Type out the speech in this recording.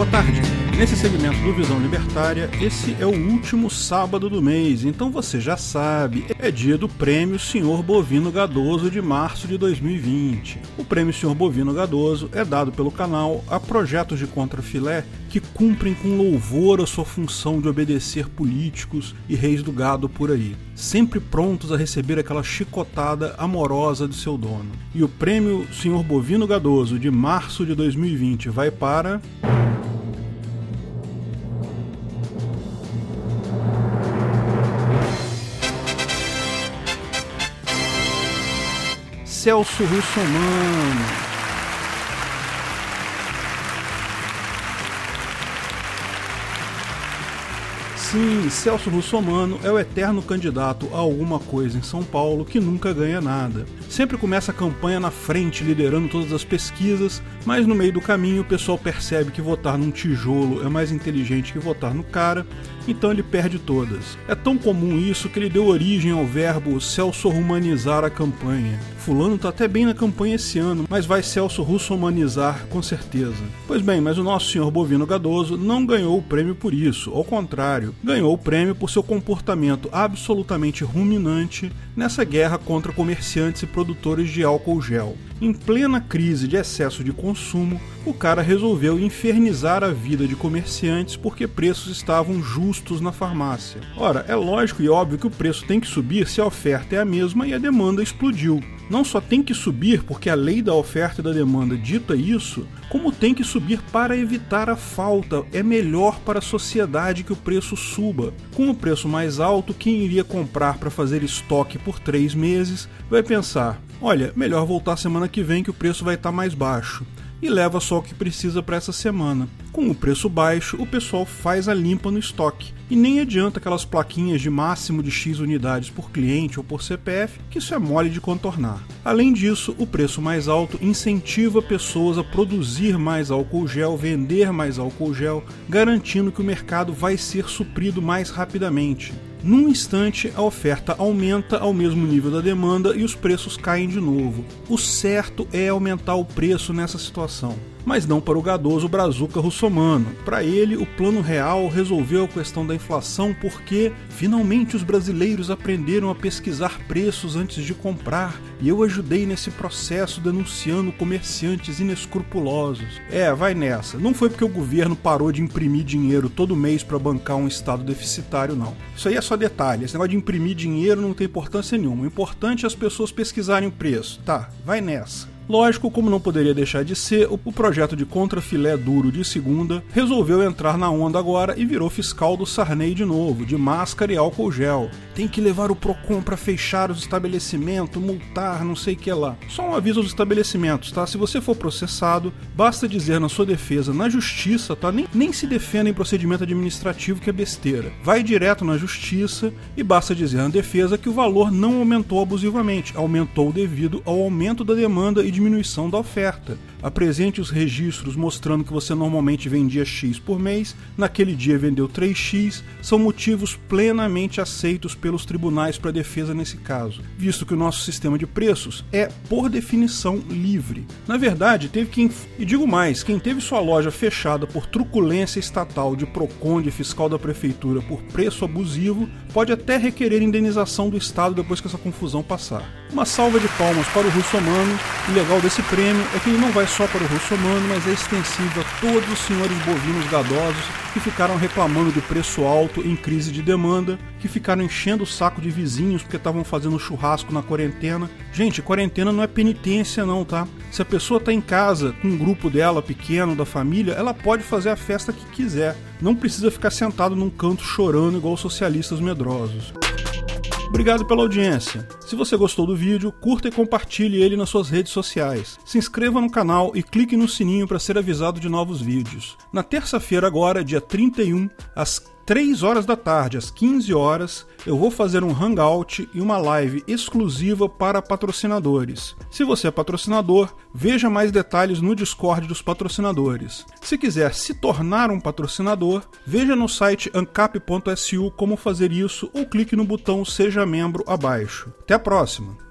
Boa tarde. Nesse segmento do Visão Libertária, esse é o último sábado do mês, então você já sabe, é dia do Prêmio Senhor Bovino Gadoso de março de 2020. O Prêmio Senhor Bovino Gadoso é dado pelo canal a projetos de contrafilé que cumprem com louvor a sua função de obedecer políticos e reis do gado por aí, sempre prontos a receber aquela chicotada amorosa de seu dono. E o Prêmio Senhor Bovino Gadoso de março de 2020 vai para. Celso Russomano. Sim, Celso Russomano é o eterno candidato a alguma coisa em São Paulo que nunca ganha nada. Sempre começa a campanha na frente, liderando todas as pesquisas, mas no meio do caminho o pessoal percebe que votar num tijolo é mais inteligente que votar no cara, então ele perde todas. É tão comum isso que ele deu origem ao verbo Celso humanizar a campanha. Fulano tá até bem na campanha esse ano, mas vai Celso Russo humanizar com certeza. Pois bem, mas o nosso senhor Bovino Gadoso não ganhou o prêmio por isso, ao contrário, ganhou o prêmio por seu comportamento absolutamente ruminante nessa guerra contra comerciantes e produtores de álcool gel. Em plena crise de excesso de consumo, o cara resolveu infernizar a vida de comerciantes porque preços estavam justos na farmácia. Ora, é lógico e óbvio que o preço tem que subir se a oferta é a mesma e a demanda explodiu. Não só tem que subir porque a lei da oferta e da demanda dita isso, como tem que subir para evitar a falta. É melhor para a sociedade que o preço suba. Com o preço mais alto, quem iria comprar para fazer estoque por três meses vai pensar: olha, melhor voltar semana que vem que o preço vai estar mais baixo e leva só o que precisa para essa semana. Com o preço baixo, o pessoal faz a limpa no estoque. E nem adianta aquelas plaquinhas de máximo de X unidades por cliente ou por CPF, que isso é mole de contornar. Além disso, o preço mais alto incentiva pessoas a produzir mais álcool gel, vender mais álcool gel, garantindo que o mercado vai ser suprido mais rapidamente. Num instante, a oferta aumenta ao mesmo nível da demanda e os preços caem de novo. O certo é aumentar o preço nessa situação mas não para o gadoso Brazuca Russomano. Para ele, o Plano Real resolveu a questão da inflação porque finalmente os brasileiros aprenderam a pesquisar preços antes de comprar e eu ajudei nesse processo denunciando comerciantes inescrupulosos. É, vai nessa. Não foi porque o governo parou de imprimir dinheiro todo mês para bancar um estado deficitário, não. Isso aí é só detalhe. Esse negócio de imprimir dinheiro não tem importância nenhuma. O importante é as pessoas pesquisarem o preço. Tá, vai nessa. Lógico, como não poderia deixar de ser, o projeto de contrafilé duro de segunda resolveu entrar na onda agora e virou fiscal do Sarney de novo, de máscara e álcool gel. Tem que levar o Procon para fechar os estabelecimentos, multar, não sei que lá. Só um aviso aos estabelecimentos, tá? Se você for processado, basta dizer na sua defesa na justiça, tá? Nem, nem se defenda em procedimento administrativo que é besteira. Vai direto na justiça e basta dizer na defesa que o valor não aumentou abusivamente, aumentou devido ao aumento da demanda e de diminuição da oferta. Apresente os registros mostrando que você normalmente vendia X por mês, naquele dia vendeu 3X, são motivos plenamente aceitos pelos tribunais para defesa nesse caso, visto que o nosso sistema de preços é, por definição, livre. Na verdade, teve quem. E digo mais, quem teve sua loja fechada por truculência estatal de PROCON de fiscal da prefeitura por preço abusivo, pode até requerer indenização do Estado depois que essa confusão passar. Uma salva de palmas para o russomano, e legal desse prêmio é que ele não vai só para o russomano, mas é extensivo a todos os senhores bovinos gadosos que ficaram reclamando do preço alto em crise de demanda, que ficaram enchendo o saco de vizinhos porque estavam fazendo churrasco na quarentena. Gente, quarentena não é penitência não, tá? Se a pessoa está em casa com um grupo dela pequeno, da família, ela pode fazer a festa que quiser. Não precisa ficar sentado num canto chorando igual socialistas medrosos. Obrigado pela audiência. Se você gostou do vídeo, curta e compartilhe ele nas suas redes sociais. Se inscreva no canal e clique no sininho para ser avisado de novos vídeos. Na terça-feira agora, dia 31, às 3 horas da tarde, às 15 horas, eu vou fazer um hangout e uma live exclusiva para patrocinadores. Se você é patrocinador, veja mais detalhes no Discord dos patrocinadores. Se quiser se tornar um patrocinador, veja no site ancap.su como fazer isso ou clique no botão Seja Membro abaixo. Até a próxima!